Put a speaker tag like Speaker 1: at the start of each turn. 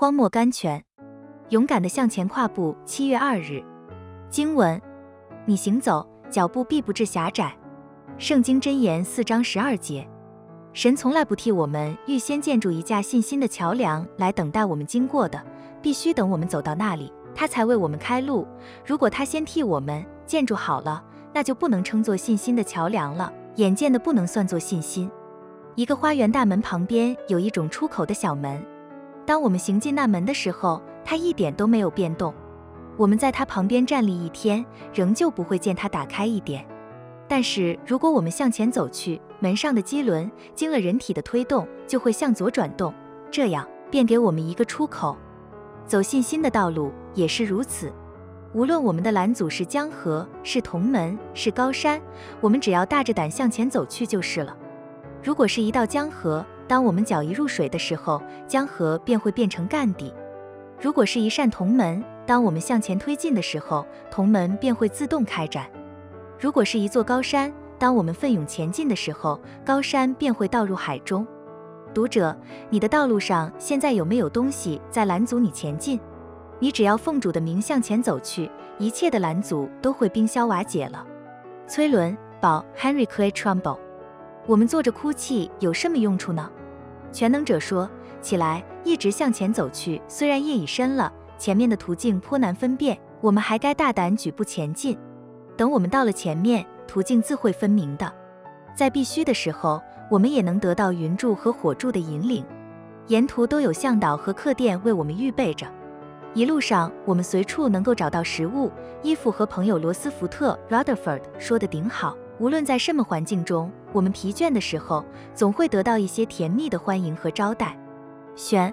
Speaker 1: 荒漠甘泉，勇敢的向前跨步。七月二日，经文：你行走，脚步必不至狭窄。圣经箴言四章十二节。神从来不替我们预先建筑一架信心的桥梁来等待我们经过的，必须等我们走到那里，他才为我们开路。如果他先替我们建筑好了，那就不能称作信心的桥梁了，眼见的不能算作信心。一个花园大门旁边有一种出口的小门，当我们行进那门的时候，它一点都没有变动。我们在它旁边站立一天，仍旧不会见它打开一点。但是如果我们向前走去，门上的机轮经了人体的推动，就会向左转动，这样便给我们一个出口。走信心的道路也是如此。无论我们的拦阻是江河，是铜门，是高山，我们只要大着胆向前走去就是了。如果是一道江河，当我们脚一入水的时候，江河便会变成干地；如果是一扇铜门，当我们向前推进的时候，铜门便会自动开展；如果是一座高山，当我们奋勇前进的时候，高山便会倒入海中。读者，你的道路上现在有没有东西在拦阻你前进？你只要奉主的名向前走去，一切的拦阻都会冰消瓦解了。崔伦宝 Henry Clay Trumbull。我们坐着哭泣有什么用处呢？全能者说：“起来，一直向前走去。虽然夜已深了，前面的途径颇难分辨，我们还该大胆举步前进。等我们到了前面，途径自会分明的。在必须的时候，我们也能得到云柱和火柱的引领。沿途都有向导和客店为我们预备着。一路上，我们随处能够找到食物、衣服和朋友罗斯福特 （Rutherford） 说的顶好。”无论在什么环境中，我们疲倦的时候，总会得到一些甜蜜的欢迎和招待。选。